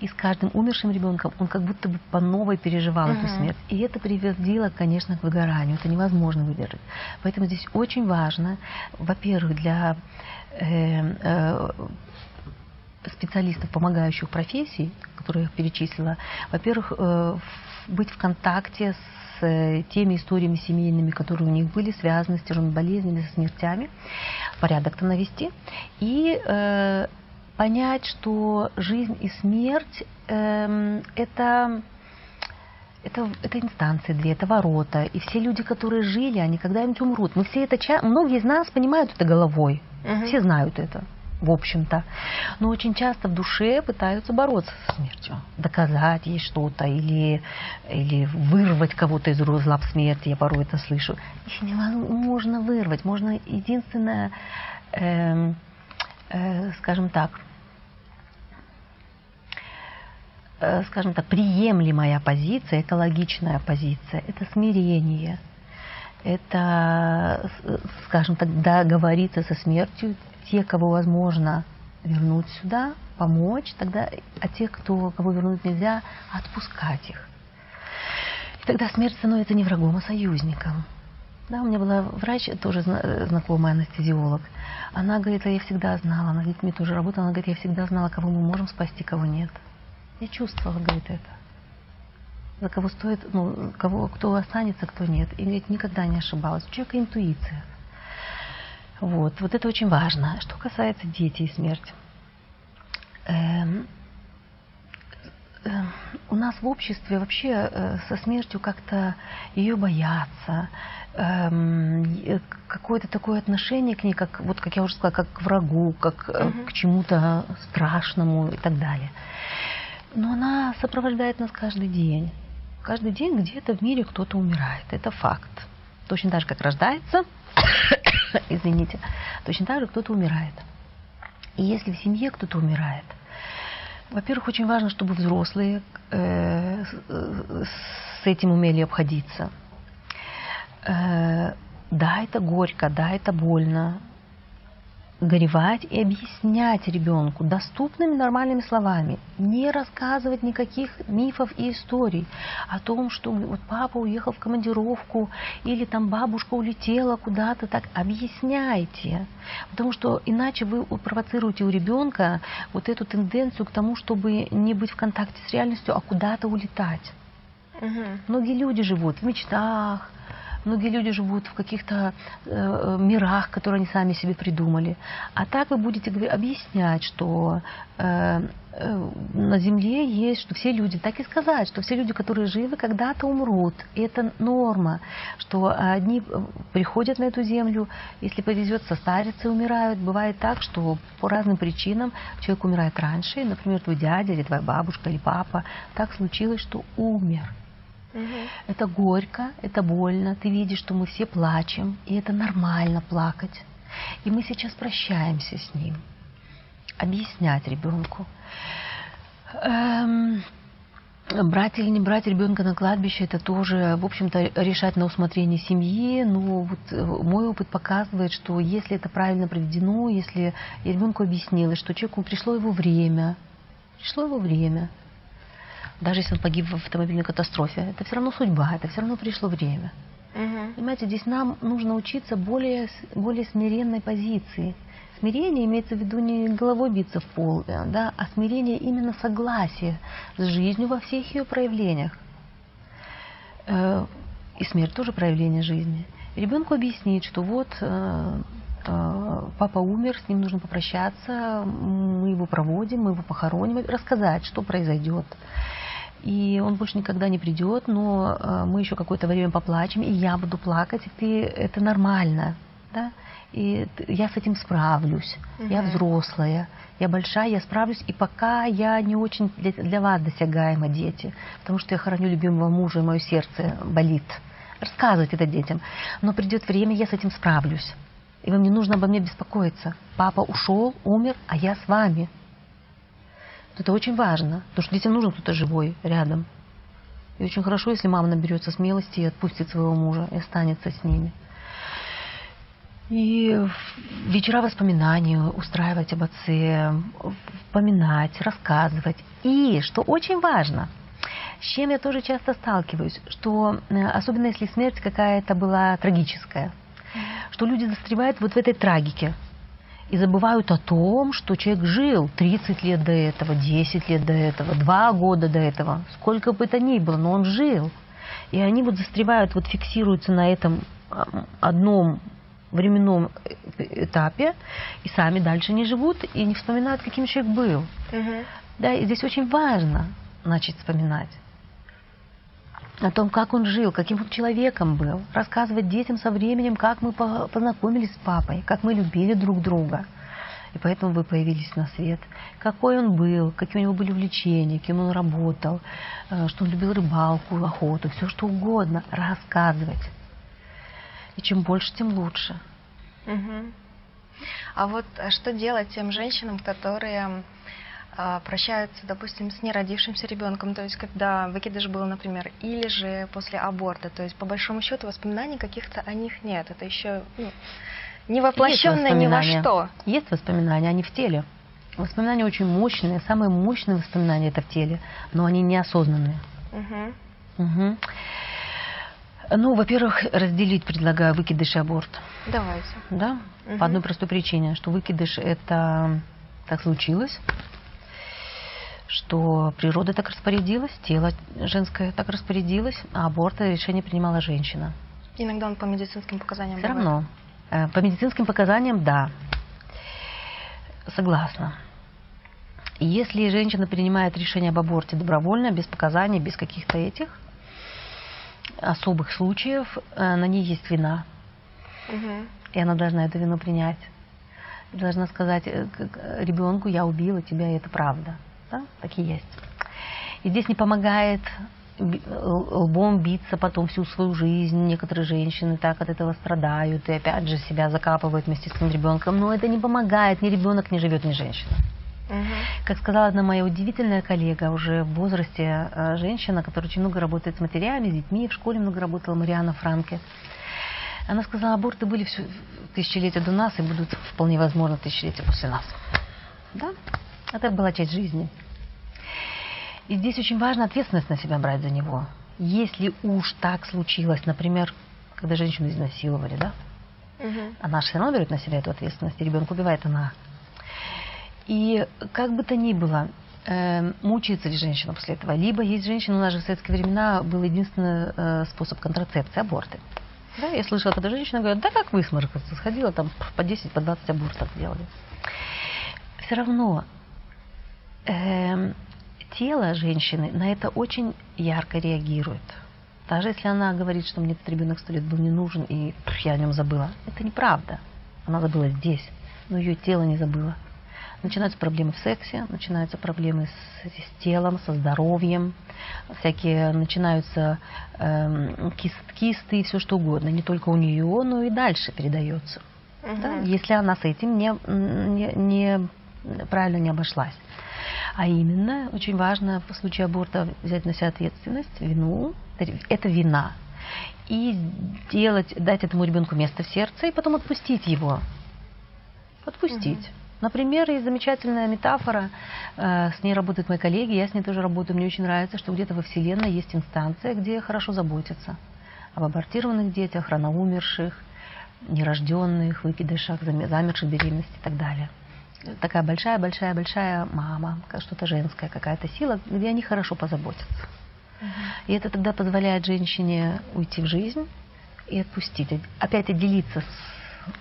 И с каждым умершим ребенком он как будто бы по новой переживал uh-huh. эту смерть. И это приводило, конечно, к выгоранию. Это невозможно выдержать. Поэтому здесь очень важно, во-первых, для э, э, специалистов, помогающих профессий, которые я перечислила, во-первых, э, быть в контакте с э, теми историями семейными, которые у них были связаны с тяжелыми болезнями, со смертями, порядок-то навести, и э, понять, что жизнь и смерть э, это это, это инстанции две, это ворота. И все люди, которые жили, они когда-нибудь умрут. Мы все это, многие из нас понимают это головой. Угу. Все знают это в общем-то. Но очень часто в душе пытаются бороться со смертью, доказать ей что-то или, или вырвать кого-то из лап смерти. Я порой это слышу. Их невозможно вырвать. Можно единственное, э, э, скажем так, э, скажем так, приемлемая позиция, экологичная позиция, это смирение – это, скажем так, договориться со смертью, те, кого возможно вернуть сюда, помочь, тогда, а тех, кто, кого вернуть нельзя, отпускать их. И тогда смерть становится не врагом, а союзником. Да, у меня была врач, тоже знакомый анестезиолог. Она говорит, а я всегда знала, она с детьми тоже работала, она говорит, я всегда знала, кого мы можем спасти, кого нет. Я чувствовала, говорит, это. За кого стоит, ну, кого, кто останется, кто нет. И говорит, никогда не ошибалась. У человека интуиция. Вот, вот это очень важно. Что касается детей и смерти. Эм, э, у нас в обществе вообще э, со смертью как-то ее боятся. Эм, какое-то такое отношение к ней, как, вот, как я уже сказала, как к врагу, как угу. к чему-то страшному и так далее. Но она сопровождает нас каждый день. Каждый день где-то в мире кто-то умирает. Это факт. Точно так же, как рождается, извините, точно так же кто-то умирает. И если в семье кто-то умирает, во-первых, очень важно, чтобы взрослые э, с этим умели обходиться. Э, да, это горько, да, это больно, горевать и объяснять ребенку доступными нормальными словами, не рассказывать никаких мифов и историй о том, что вот папа уехал в командировку или там бабушка улетела куда-то, так объясняйте, потому что иначе вы провоцируете у ребенка вот эту тенденцию к тому, чтобы не быть в контакте с реальностью, а куда-то улетать. Угу. Многие люди живут в мечтах, Многие люди живут в каких-то э, мирах, которые они сами себе придумали. А так вы будете объяснять, что э, э, на Земле есть, что все люди, так и сказать, что все люди, которые живы, когда-то умрут. И это норма, что одни приходят на эту Землю, если повезет, состарятся и умирают. Бывает так, что по разным причинам человек умирает раньше, например, твой дядя или твоя бабушка или папа. Так случилось, что умер. Угу. Это горько, это больно. Ты видишь, что мы все плачем, и это нормально плакать. И мы сейчас прощаемся с ним. Объяснять ребенку. Эм, брать или не брать ребенка на кладбище, это тоже, в общем-то, решать на усмотрение семьи. Но вот э, мой опыт показывает, что если это правильно проведено, если ребенку объяснила, что человеку пришло его время, пришло его время, даже если он погиб в автомобильной катастрофе, это все равно судьба, это все равно пришло время. Угу. Понимаете, здесь нам нужно учиться более, более смиренной позиции. Смирение имеется в виду не головой биться в пол, э, да, а смирение именно согласие с жизнью во всех ее проявлениях. Э, и смерть тоже проявление жизни. ребенку объяснить, что вот э, папа умер, с ним нужно попрощаться, мы его проводим, мы его похороним, рассказать, что произойдет и он больше никогда не придет, но э, мы еще какое-то время поплачем, и я буду плакать, и ты, это нормально, да, и я с этим справлюсь, угу. я взрослая, я большая, я справлюсь, и пока я не очень для, для вас досягаема, дети, потому что я хороню любимого мужа, и мое сердце болит. Рассказывать это детям. Но придет время, я с этим справлюсь. И вам не нужно обо мне беспокоиться. Папа ушел, умер, а я с вами. Это очень важно, потому что детям нужен кто-то живой рядом. И очень хорошо, если мама наберется смелости и отпустит своего мужа и останется с ними. И вечера воспоминаний устраивать об отце, вспоминать, рассказывать. И, что очень важно, с чем я тоже часто сталкиваюсь, что э, особенно если смерть какая-то была трагическая, что люди застревают вот в этой трагике – и забывают о том, что человек жил 30 лет до этого, 10 лет до этого, 2 года до этого, сколько бы это ни было, но он жил. И они вот застревают, вот фиксируются на этом одном временном этапе и сами дальше не живут и не вспоминают, каким человек был. Угу. Да, и здесь очень важно начать вспоминать о том, как он жил, каким он человеком был, рассказывать детям со временем, как мы познакомились с папой, как мы любили друг друга. И поэтому вы появились на свет. Какой он был, какие у него были увлечения, кем он работал, э, что он любил рыбалку, охоту, все что угодно. Рассказывать. И чем больше, тем лучше. Угу. А вот э, что делать тем женщинам, которые прощаются, допустим, с неродившимся ребенком, то есть когда выкидыш был, например, или же после аборта, то есть по большому счету воспоминаний каких-то о них нет, это еще ну, не воплощенное ни во что. Есть воспоминания, они в теле. Воспоминания очень мощные, самые мощные воспоминания это в теле, но они неосознанные. Угу. Угу. Ну, во-первых, разделить предлагаю выкидыш и аборт. Давайте. Да? Угу. По одной простой причине, что выкидыш это так случилось, что природа так распорядилась, тело женское так распорядилось, а аборт решение принимала женщина. Иногда он по медицинским показаниям Все бывает. равно. Э, по медицинским показаниям, да. Согласна. Если женщина принимает решение об аборте добровольно, без показаний, без каких-то этих особых случаев, э, на ней есть вина. Угу. И она должна эту вину принять. Должна сказать э, ребенку, я убила тебя, и это правда да, такие есть. И здесь не помогает лбом биться потом всю свою жизнь. Некоторые женщины так от этого страдают и опять же себя закапывают вместе с своим ребенком. Но это не помогает, ни ребенок не живет, ни женщина. Угу. Как сказала одна моя удивительная коллега, уже в возрасте э, женщина, которая очень много работает с матерями, с детьми, в школе много работала, Мариана Франке. Она сказала, аборты были все тысячелетия до нас и будут вполне возможно тысячелетия после нас. Да? Это была часть жизни. И здесь очень важно ответственность на себя брать за него. Если уж так случилось, например, когда женщину изнасиловали, да, угу. она все равно берет на себя эту ответственность, и ребенка убивает она. И как бы то ни было, э, мучается ли женщина после этого? Либо есть женщина, у нас же в советские времена был единственный э, способ контрацепции – аборты. Да, я слышала, когда женщина говорит, да как высморкаться, сходила там по 10, по 20 абортов делали. Все равно э, тело женщины на это очень ярко реагирует. Даже если она говорит, что мне этот ребенок сто лет был не нужен, и я о нем забыла, это неправда. Она забыла здесь, но ее тело не забыло. Начинаются проблемы в сексе, начинаются проблемы с, с телом, со здоровьем, всякие начинаются э, кист, кисты и все что угодно. Не только у нее, но и дальше передается. Угу. Да, если она с этим не, не, не правильно не обошлась. А именно, очень важно в случае аборта взять на себя ответственность, вину, это вина. И сделать, дать этому ребенку место в сердце и потом отпустить его. Отпустить. Угу. Например, есть замечательная метафора, э, с ней работают мои коллеги, я с ней тоже работаю, мне очень нравится, что где-то во Вселенной есть инстанция, где хорошо заботятся об абортированных детях, рано умерших, нерожденных, выкидышах, замерших беременности и так далее. Такая большая-большая-большая мама, что-то женская какая-то сила, где они хорошо позаботятся. И это тогда позволяет женщине уйти в жизнь и отпустить, опять отделиться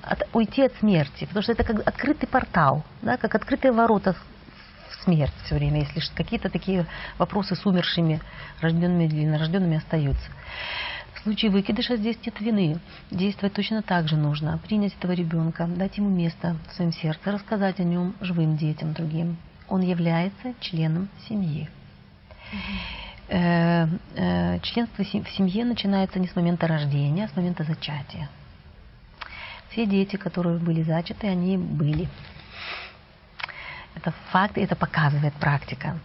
от, уйти от смерти, потому что это как открытый портал, да, как открытые ворота в смерть все время, если какие-то такие вопросы с умершими, рожденными или нерожденными остаются. В случае выкидыша здесь нет вины. Действовать точно так же нужно. Принять этого ребенка, дать ему место в своем сердце, рассказать о нем живым детям другим. Он является членом семьи. Э, э, членство в семье начинается не с момента рождения, а с момента зачатия. Все дети, которые были зачаты, они были. Это факт, и это показывает практика.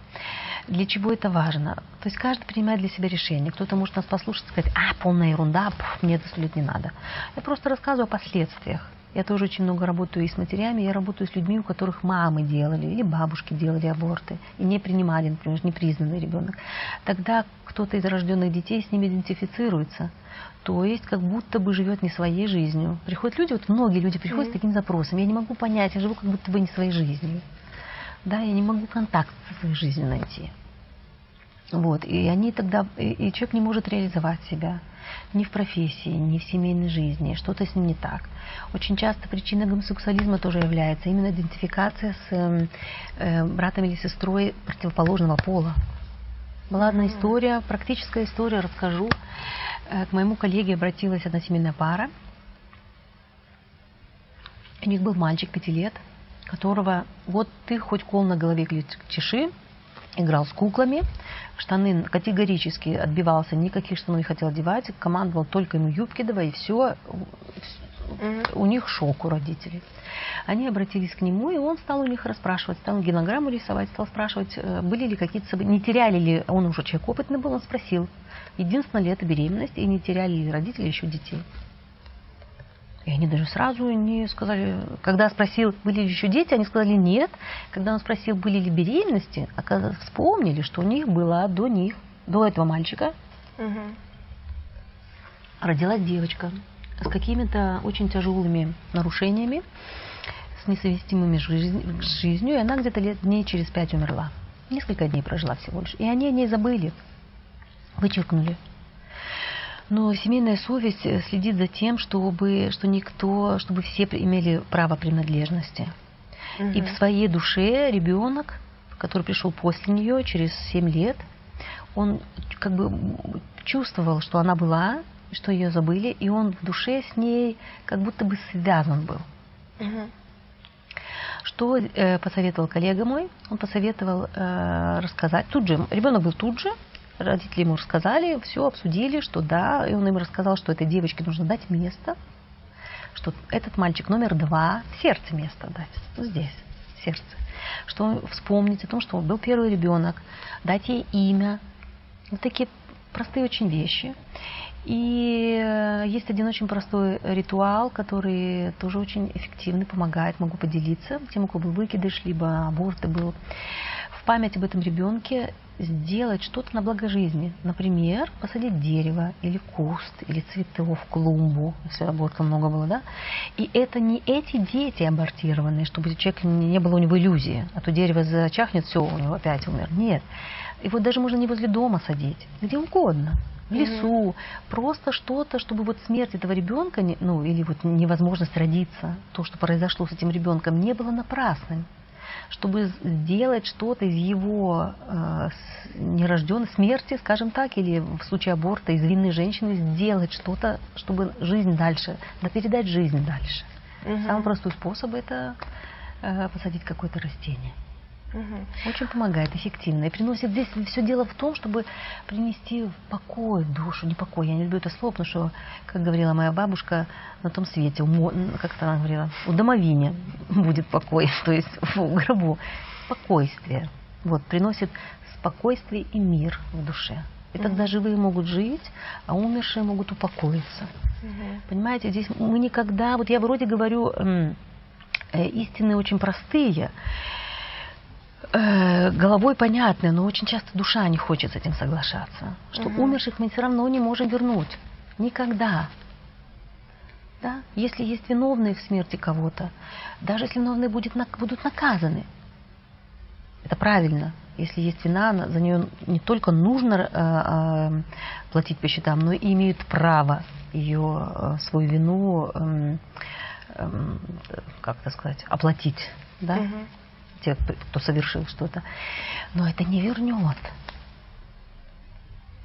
Для чего это важно? То есть каждый принимает для себя решение. Кто-то может нас послушать и сказать, а, полная ерунда, пф, мне это сто не надо. Я просто рассказываю о последствиях. Я тоже очень много работаю и с матерями, я работаю с людьми, у которых мамы делали или бабушки делали аборты и не принимали, например, непризнанный ребенок. Тогда кто-то из рожденных детей с ними идентифицируется. То есть как будто бы живет не своей жизнью. Приходят люди, вот многие люди приходят mm-hmm. с таким запросом. Я не могу понять, я живу как будто бы не своей жизнью. Да, я не могу контакт со своей жизнью найти. Вот, и они тогда, и, и человек не может реализовать себя ни в профессии, ни в семейной жизни, что-то с ним не так. Очень часто причиной гомосексуализма тоже является именно идентификация с э, э, братом или сестрой противоположного пола. Была одна история, практическая история, расскажу. Э, к моему коллеге обратилась одна семейная пара. У них был мальчик пяти лет, которого вот ты хоть кол на голове чеши, играл с куклами, штаны категорически отбивался, никаких штанов не хотел одевать, командовал только ему юбки давай, и все. У них шок у родителей. Они обратились к нему, и он стал у них расспрашивать, стал генограмму рисовать, стал спрашивать, э, были ли какие-то события, не теряли ли, он уже человек опытный был, он спросил, единственное ли это беременность, и не теряли ли родители еще детей. И они даже сразу не сказали, когда спросил, были ли еще дети, они сказали нет. Когда он спросил, были ли беременности, вспомнили, что у них была до них, до этого мальчика, угу. родилась девочка с какими-то очень тяжелыми нарушениями, с несовместимыми с жизнью, и она где-то лет дней через пять умерла. Несколько дней прожила всего лишь. И они о ней забыли, вычеркнули. Но семейная совесть э, следит за тем, чтобы, что никто, чтобы все имели право принадлежности. Угу. И в своей душе ребенок, который пришел после нее, через 7 лет, он как бы чувствовал, что она была, что ее забыли, и он в душе с ней как будто бы связан был. Угу. Что э, посоветовал коллега мой? Он посоветовал э, рассказать. Тут же, ребенок был тут же, Родители ему рассказали, все обсудили, что да, и он им рассказал, что этой девочке нужно дать место, что этот мальчик номер два, сердце место дать, ну, здесь, сердце. Что вспомнить о том, что он был первый ребенок, дать ей имя. Вот такие простые очень вещи. И э, есть один очень простой ритуал, который тоже очень эффективный, помогает, могу поделиться тем, у кого был выкидыш, либо аборт был. Память об этом ребенке сделать что-то на благо жизни. Например, посадить дерево или куст, или цветов, клумбу, если аборта много было, да? И это не эти дети абортированные, чтобы человек не было у него иллюзии, а то дерево зачахнет, все, у него опять умер. Нет. Его даже можно не возле дома садить, где угодно. в лесу, угу. просто что-то, чтобы вот смерть этого ребенка, ну или вот невозможность родиться, то, что произошло с этим ребенком, не было напрасным чтобы сделать что-то из его э, нерожденной смерти, скажем так, или в случае аборта из винной женщины сделать что-то, чтобы жизнь дальше, да передать жизнь дальше. Угу. Самый простой способ это э, посадить какое-то растение. Угу. Очень помогает, эффективно. И приносит здесь все дело в том, чтобы принести в покой душу. Не покой, я не люблю это слово, потому что, как говорила моя бабушка, на том свете, у, как она говорила, у домовине будет покой, то есть в гробу. Спокойствие. Вот, приносит спокойствие и мир в душе. И тогда живые могут жить, а умершие могут упокоиться. Угу. Понимаете, здесь мы никогда, вот я вроде говорю, э, истины очень простые, э, головой понятно, но очень часто душа не хочет с этим соглашаться. Что угу. умерших мы все равно не можем вернуть. Никогда. Да? Если есть виновные в смерти кого-то, даже если виновные будет, будут наказаны. Это правильно. Если есть вина, за нее не только нужно э, э, платить по счетам, но и имеют право ее, э, свою вину, э, э, как это сказать, оплатить. Да? Угу те, кто совершил что-то. Но это не вернет.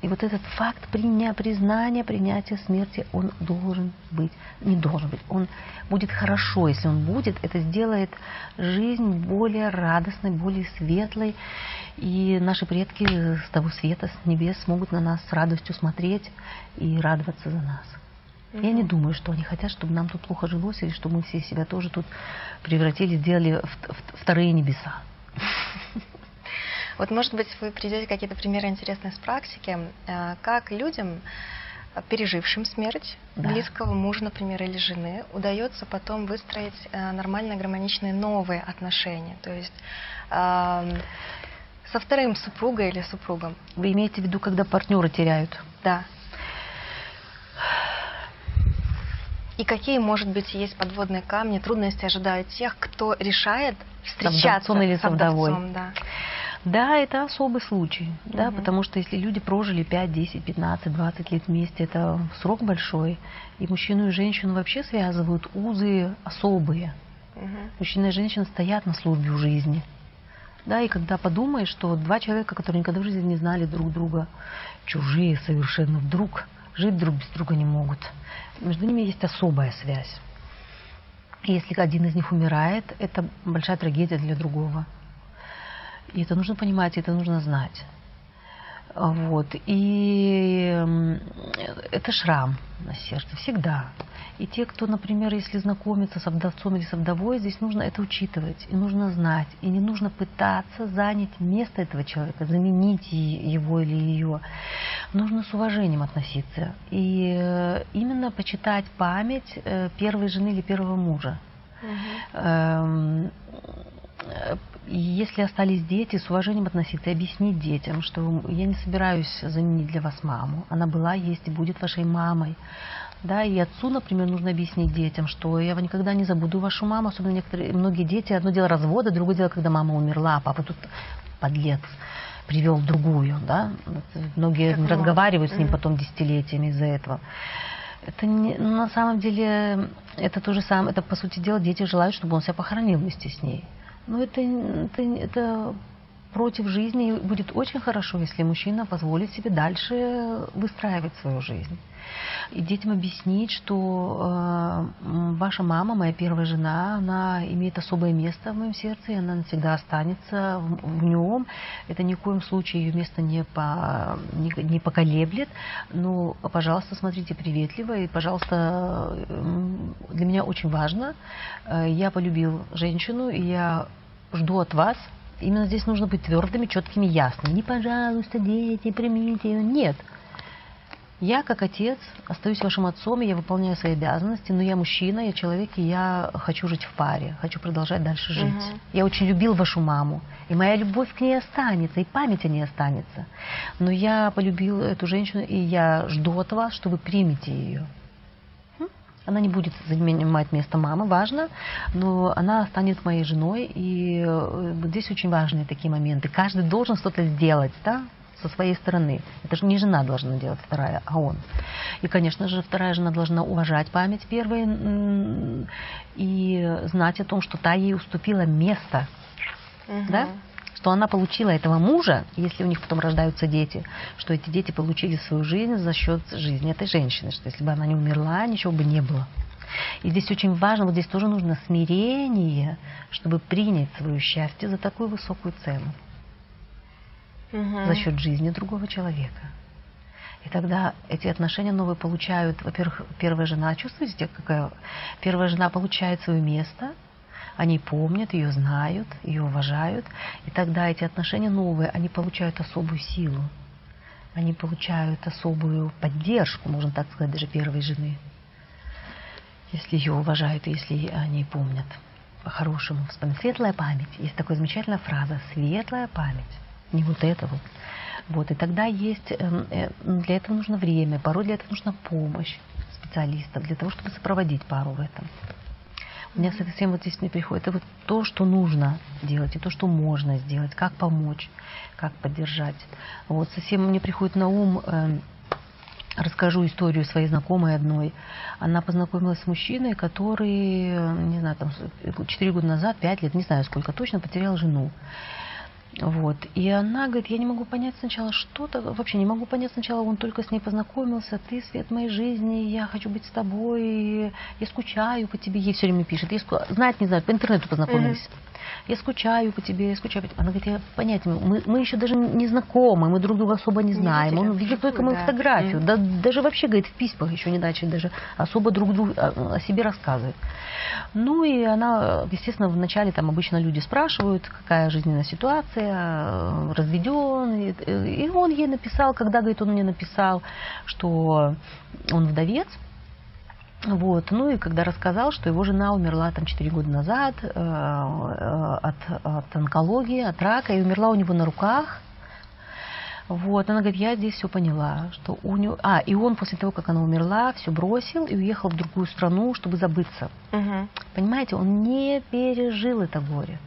И вот этот факт приня, признания, принятия смерти, он должен быть, не должен быть, он будет хорошо, если он будет, это сделает жизнь более радостной, более светлой, и наши предки с того света, с небес смогут на нас с радостью смотреть и радоваться за нас. Угу. Я не думаю, что они хотят, чтобы нам тут плохо жилось, или чтобы мы все себя тоже тут превратили, сделали в, в, вторые небеса. Вот, может быть, вы приведете какие-то примеры интересные с практики, э, как людям, пережившим смерть да. близкого мужа, например, или жены, удается потом выстроить э, нормальные, гармоничные новые отношения. То есть э, со вторым супругой или супругом. Вы имеете в виду, когда партнеры теряют? Да. И какие, может быть, есть подводные камни, трудности ожидают тех, кто решает встречаться с или с вдовой? Да. Да, это особый случай, угу. да, потому что если люди прожили 5, 10, 15, 20 лет вместе, это срок большой, и мужчину и женщину вообще связывают узы особые. Угу. Мужчина и женщина стоят на службе у жизни. Да, и когда подумаешь, что два человека, которые никогда в жизни не знали друг друга, чужие совершенно, вдруг жить друг без друга не могут. Между ними есть особая связь. И если один из них умирает, это большая трагедия для другого. И это нужно понимать, это нужно знать. Вот. И это шрам на сердце всегда. И те, кто, например, если знакомится с вдовцом или с вдовой, здесь нужно это учитывать, и нужно знать, и не нужно пытаться занять место этого человека, заменить его или ее. Нужно с уважением относиться и э, именно почитать память э, первой жены или первого мужа. Угу. Если остались дети, с уважением относиться и объяснить детям, что я не собираюсь заменить для вас маму. Она была, есть и будет вашей мамой. Да, и отцу, например, нужно объяснить детям, что я никогда не забуду вашу маму, особенно некоторые, многие дети, одно дело развода, другое дело, когда мама умерла, а папа тут подлец привел другую, да. Многие как разговаривают мама. с ним потом десятилетиями из-за этого. Это не, на самом деле, это то же самое, это, по сути дела, дети желают, чтобы он себя похоронил вместе с ней. Но это, это, это против жизни. И будет очень хорошо, если мужчина позволит себе дальше выстраивать свою жизнь. И детям объяснить, что э, ваша мама, моя первая жена, она имеет особое место в моем сердце, и она навсегда останется в, в нем. Это ни в коем случае ее место не, по, не, не поколеблет. Но, пожалуйста, смотрите приветливо. И, пожалуйста, для меня очень важно. Э, я полюбил женщину, и я жду от вас Именно здесь нужно быть твердыми, четкими, ясными. Не, пожалуйста, дети, примите ее. Нет. Я, как отец, остаюсь вашим отцом, и я выполняю свои обязанности, но я мужчина, я человек, и я хочу жить в паре, хочу продолжать дальше жить. Угу. Я очень любил вашу маму, и моя любовь к ней останется, и память о ней останется. Но я полюбил эту женщину, и я жду от вас, что вы примете ее. Она не будет занимать место мамы, важно, но она станет моей женой, и э, здесь очень важные такие моменты. Каждый должен что-то сделать, да, со своей стороны. Это же не жена должна делать вторая, а он. И, конечно же, вторая жена должна уважать память первой и знать о том, что та ей уступила место. Угу. Да? Что она получила этого мужа, если у них потом рождаются дети, что эти дети получили свою жизнь за счет жизни этой женщины, что если бы она не умерла, ничего бы не было. И здесь очень важно, вот здесь тоже нужно смирение, чтобы принять свое счастье за такую высокую цену. Угу. За счет жизни другого человека. И тогда эти отношения новые получают, во-первых, первая жена, чувствуете, какая первая жена получает свое место, они помнят, ее знают, ее уважают, и тогда эти отношения новые, они получают особую силу, они получают особую поддержку, можно так сказать, даже первой жены если ее уважают, если они помнят по-хорошему. Светлая память. Есть такая замечательная фраза. Светлая память. Не вот это вот. Вот, и тогда есть, эм, э, для этого нужно время, порой для этого нужна помощь специалистов, для того, чтобы сопроводить пару в этом. У меня совсем вот здесь мне приходит, это вот то, что нужно делать, и то, что можно сделать, как помочь, как поддержать. Вот совсем мне приходит на ум эм, расскажу историю своей знакомой одной. Она познакомилась с мужчиной, который, не знаю, там 4 года назад, 5 лет, не знаю сколько точно, потерял жену. Вот. И она говорит, я не могу понять сначала что-то, вообще не могу понять сначала, он только с ней познакомился, ты свет моей жизни, я хочу быть с тобой, я скучаю по тебе, ей все время пишет, я ску... знает, не знает, по интернету познакомились. Mm-hmm я скучаю по тебе, я скучаю по тебе. Она говорит, я понятия, мы, мы еще даже не знакомы, мы друг друга особо не знаем. Не Он видит только мою да. фотографию. Mm. Да, даже вообще, говорит, в письмах еще не начали даже особо друг другу о, о себе рассказывать. Ну и она, естественно, вначале там обычно люди спрашивают, какая жизненная ситуация, разведен. И, и он ей написал, когда, говорит, он мне написал, что он вдовец, вот. Ну и когда рассказал, что его жена умерла там 4 года назад э, э, от, от онкологии, от рака, и умерла у него на руках. Вот, она говорит, я здесь все поняла, что у него... А, и он после того, как она умерла, все бросил и уехал в другую страну, чтобы забыться. Угу. Понимаете, он не пережил это горе.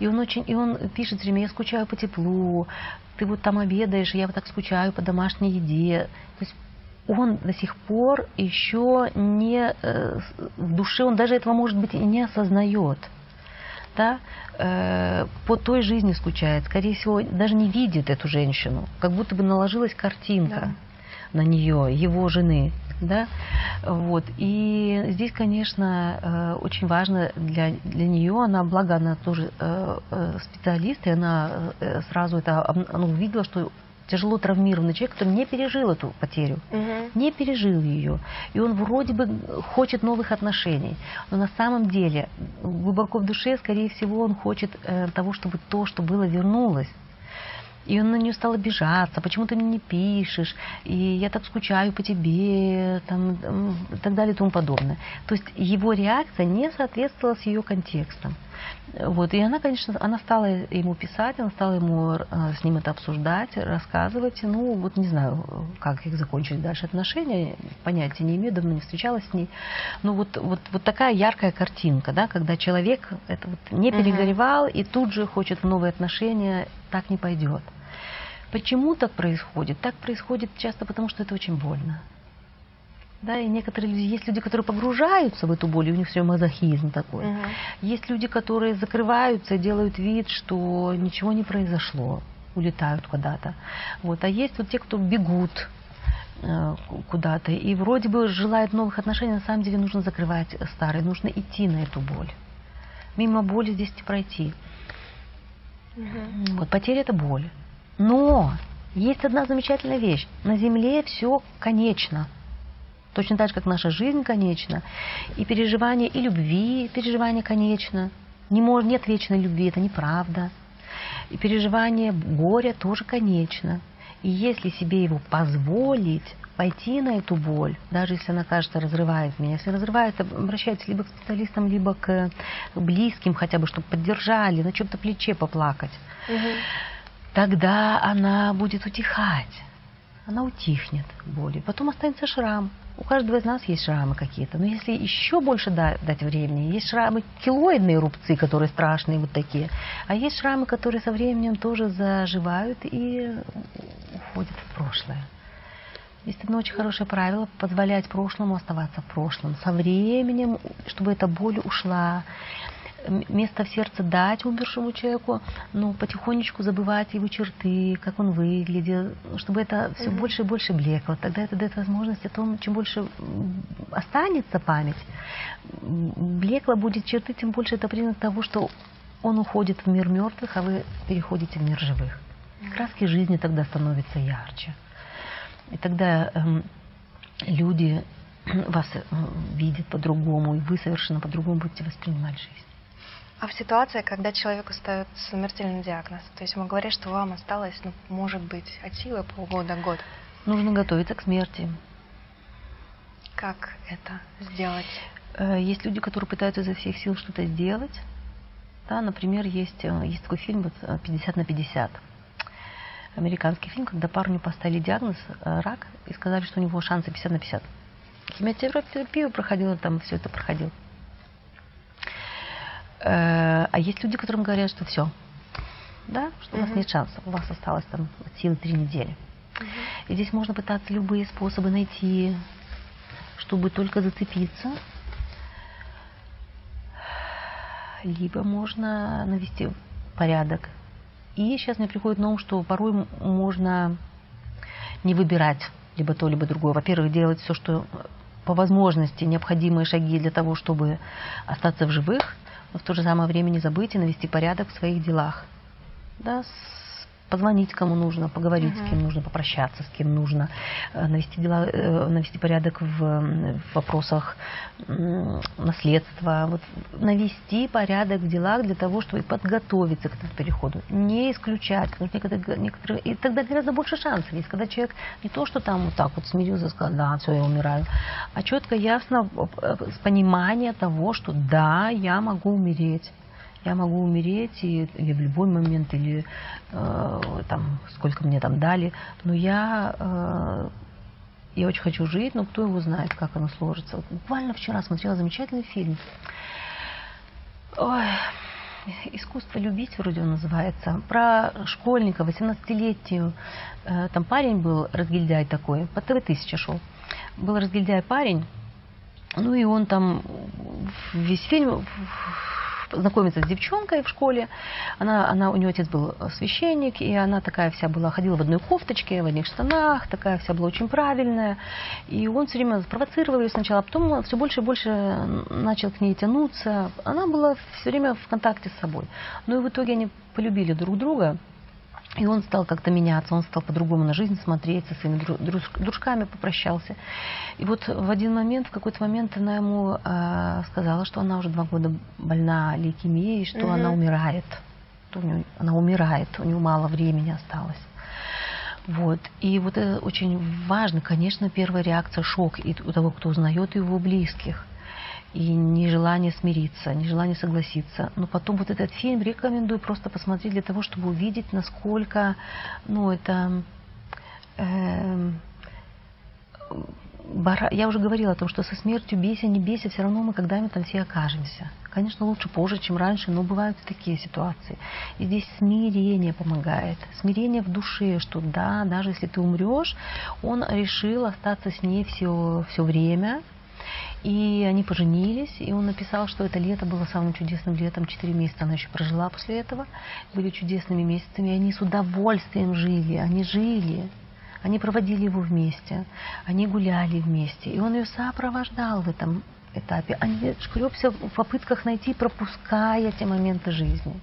И он очень, и он пишет все время, я скучаю по теплу, ты вот там обедаешь, я вот так скучаю по домашней еде. То есть он до сих пор еще не э, в душе, он даже этого, может быть, и не осознает. Да? Э, по той жизни скучает, скорее всего, даже не видит эту женщину, как будто бы наложилась картинка да. на нее, его жены. Да? Вот. И здесь, конечно, э, очень важно для, для нее, она, благо, она тоже специалист, и она сразу это она увидела, что тяжело травмированный человек, который не пережил эту потерю, угу. не пережил ее. И он вроде бы хочет новых отношений. Но на самом деле, глубоко в душе, скорее всего, он хочет э, того, чтобы то, что было, вернулось. И он на нее стал обижаться, почему ты мне не пишешь, и я так скучаю по тебе, там, и так далее и тому подобное. То есть его реакция не соответствовала с ее контекстом. Вот, и она, конечно, она стала ему писать, она стала ему э, с ним это обсуждать, рассказывать. Ну, вот не знаю, как их закончили дальше отношения, понятия не имею, давно не встречалась с ней. Но вот, вот, вот такая яркая картинка, да, когда человек это вот не перегоревал и тут же хочет в новые отношения, так не пойдет. Почему так происходит? Так происходит часто потому, что это очень больно. Да, и некоторые люди, есть люди, которые погружаются в эту боль, и у них все мазохизм такой. Угу. Есть люди, которые закрываются, делают вид, что ничего не произошло, улетают куда-то. Вот. А есть вот те, кто бегут э, куда-то и вроде бы желают новых отношений, на самом деле нужно закрывать старые, нужно идти на эту боль. Мимо боли здесь не пройти. Угу. Вот потеря это боль. Но есть одна замечательная вещь. На Земле все конечно. Точно так же, как наша жизнь конечна. И переживание и любви, переживание конечно. Не может, нет вечной любви, это неправда. И переживание горя тоже конечно. И если себе его позволить, пойти на эту боль, даже если она, кажется, разрывает меня, если разрывает, обращайтесь либо к специалистам, либо к близким хотя бы, чтобы поддержали, на чем-то плече поплакать. Угу тогда она будет утихать. Она утихнет боли. Потом останется шрам. У каждого из нас есть шрамы какие-то. Но если еще больше дать времени, есть шрамы килоидные рубцы, которые страшные вот такие. А есть шрамы, которые со временем тоже заживают и уходит в прошлое. Есть одно очень хорошее правило – позволять прошлому оставаться в прошлом. Со временем, чтобы эта боль ушла, место в сердце дать умершему человеку, но потихонечку забывать его черты, как он выглядел, чтобы это все mm-hmm. больше и больше блекло. Тогда это дает возможность о том, чем больше останется память, блекло будет черты, тем больше это признак того, что он уходит в мир мертвых, а вы переходите в мир живых. Краски жизни тогда становятся ярче. И тогда эм, люди вас э, видят по-другому, и вы совершенно по-другому будете воспринимать жизнь. А в ситуации, когда человеку ставят смертельный диагноз, то есть ему говорят, что вам осталось, ну, может быть, от силы полгода, год. Нужно готовиться к смерти. Как это сделать? Э, есть люди, которые пытаются изо всех сил что-то сделать. Да, например, есть, э, есть такой фильм вот, «50 на 50». Американский фильм, когда парню поставили диагноз э, рак и сказали, что у него шансы 50 на 50. Химиотерапию проходил, там все это проходил. Э, а есть люди, которым говорят, что все, да, что у вас нет шансов, у вас осталось там силы три недели. И здесь можно пытаться любые способы найти, чтобы только зацепиться. Либо можно навести порядок. И сейчас мне приходит на ум, что порой можно не выбирать либо то, либо другое. Во-первых, делать все, что по возможности необходимые шаги для того, чтобы остаться в живых но в то же самое время не забыть и навести порядок в своих делах. Да, позвонить кому нужно, поговорить uh-huh. с кем нужно, попрощаться с кем нужно, э, навести дела, э, навести порядок в, в вопросах наследства, вот, навести порядок в делах для того, чтобы подготовиться к этому переходу, не исключать, потому что некоторые, некоторые, и тогда гораздо больше шансов есть, когда человек не то, что там вот так вот смирился, сказал, да, все, я умираю, а четко, ясно, э, с понимания того, что да, я могу умереть я могу умереть и, или в любой момент, или э, там, сколько мне там дали, но я, э, я очень хочу жить, но кто его знает, как оно сложится. Вот буквально вчера смотрела замечательный фильм. Ой, «Искусство любить» вроде он называется, про школьника, 18-летнюю. Э, там парень был, разгильдяй такой, по ТВ-1000 шел. Был разгильдяй парень, ну и он там весь фильм знакомится с девчонкой в школе. Она, она, у нее отец был священник, и она такая вся была, ходила в одной кофточке, в одних штанах, такая вся была очень правильная. И он все время провоцировал ее сначала, а потом все больше и больше начал к ней тянуться. Она была все время в контакте с собой. Ну и в итоге они полюбили друг друга. И он стал как-то меняться, он стал по-другому на жизнь смотреть, со своими дружками попрощался. И вот в один момент, в какой-то момент она ему э, сказала, что она уже два года больна лейкемией, что угу. она умирает. Что у нее, она умирает, у нее мало времени осталось. Вот. И вот это очень важно, конечно, первая реакция шок и у того, кто узнает его близких и нежелание смириться, нежелание согласиться. Но потом вот этот фильм рекомендую просто посмотреть для того, чтобы увидеть, насколько, ну, это... Э, бара... Я уже говорила о том, что со смертью бейся, не бейся, все равно мы когда-нибудь там все окажемся. Конечно, лучше позже, чем раньше, но бывают и такие ситуации. И здесь смирение помогает. Смирение в душе, что да, даже если ты умрешь, он решил остаться с ней все, все время, и они поженились, и он написал, что это лето было самым чудесным летом. Четыре месяца она еще прожила после этого. Были чудесными месяцами, и они с удовольствием жили. Они жили. Они проводили его вместе. Они гуляли вместе. И он ее сопровождал в этом этапе. Они шкребся в попытках найти, пропуская те моменты жизни.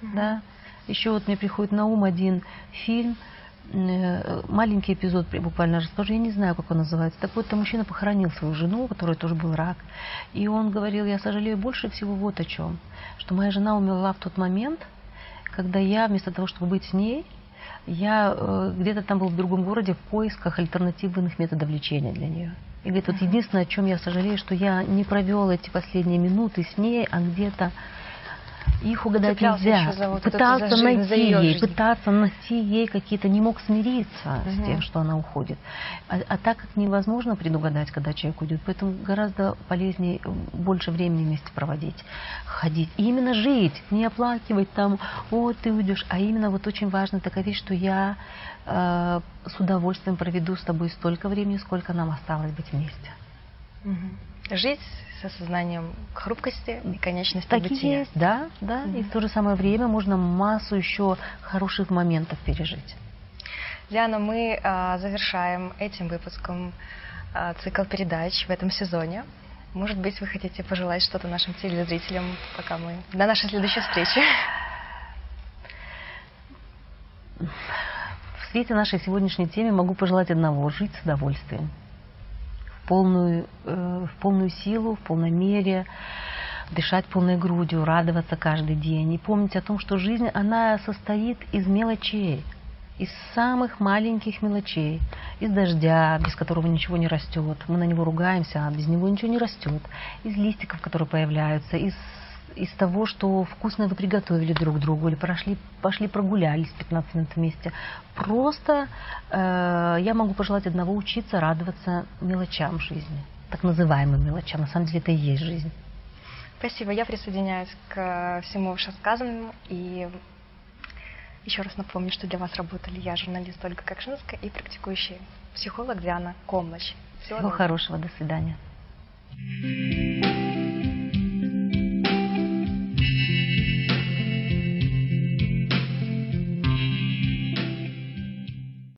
Да? Еще вот мне приходит на ум один фильм – маленький эпизод буквально расскажу, я не знаю, как он называется. Так вот, мужчина похоронил свою жену, у которой тоже был рак. И он говорил, я сожалею больше всего вот о чем. Что моя жена умерла в тот момент, когда я вместо того, чтобы быть с ней, я э, где-то там был в другом городе в поисках альтернативных методов лечения для нее. И говорит, вот единственное, о чем я сожалею, что я не провел эти последние минуты с ней, а где-то их угадать Цеплялся нельзя. вот пытался жизнь, найти ей, жизнь. пытаться найти ей какие-то, не мог смириться с Мгм. тем, что она уходит. А, а так как невозможно предугадать, когда человек уйдет, поэтому гораздо полезнее больше времени вместе проводить, ходить. И именно жить, не оплакивать там, о, ты уйдешь, а именно вот очень важна такая вещь, что я э, с удовольствием проведу с тобой столько времени, сколько нам осталось быть вместе. Мгм. Жить с осознанием хрупкости и конечности Так и бытия. есть, да, да. И в то же самое время можно массу еще хороших моментов пережить. Диана, мы а, завершаем этим выпуском а, цикл передач в этом сезоне. Может быть, вы хотите пожелать что-то нашим телезрителям, пока мы... До нашей следующей встречи. В свете нашей сегодняшней темы могу пожелать одного – жить с удовольствием. В полную, э, в полную силу, в полной мере, дышать полной грудью, радоваться каждый день. И помнить о том, что жизнь, она состоит из мелочей, из самых маленьких мелочей, из дождя, без которого ничего не растет. Мы на него ругаемся, а без него ничего не растет. Из листиков, которые появляются, из, из того, что вкусно вы приготовили друг другу, или прошли, пошли прогулялись 15 минут вместе. Просто э, я могу пожелать одного учиться радоваться мелочам жизни, так называемым мелочам. На самом деле это и есть жизнь. Спасибо. Я присоединяюсь к всему вышесказанному. И еще раз напомню, что для вас работали я, журналист Ольга Кокшинская и практикующий психолог Диана Комлач. Всего хорошего, до свидания.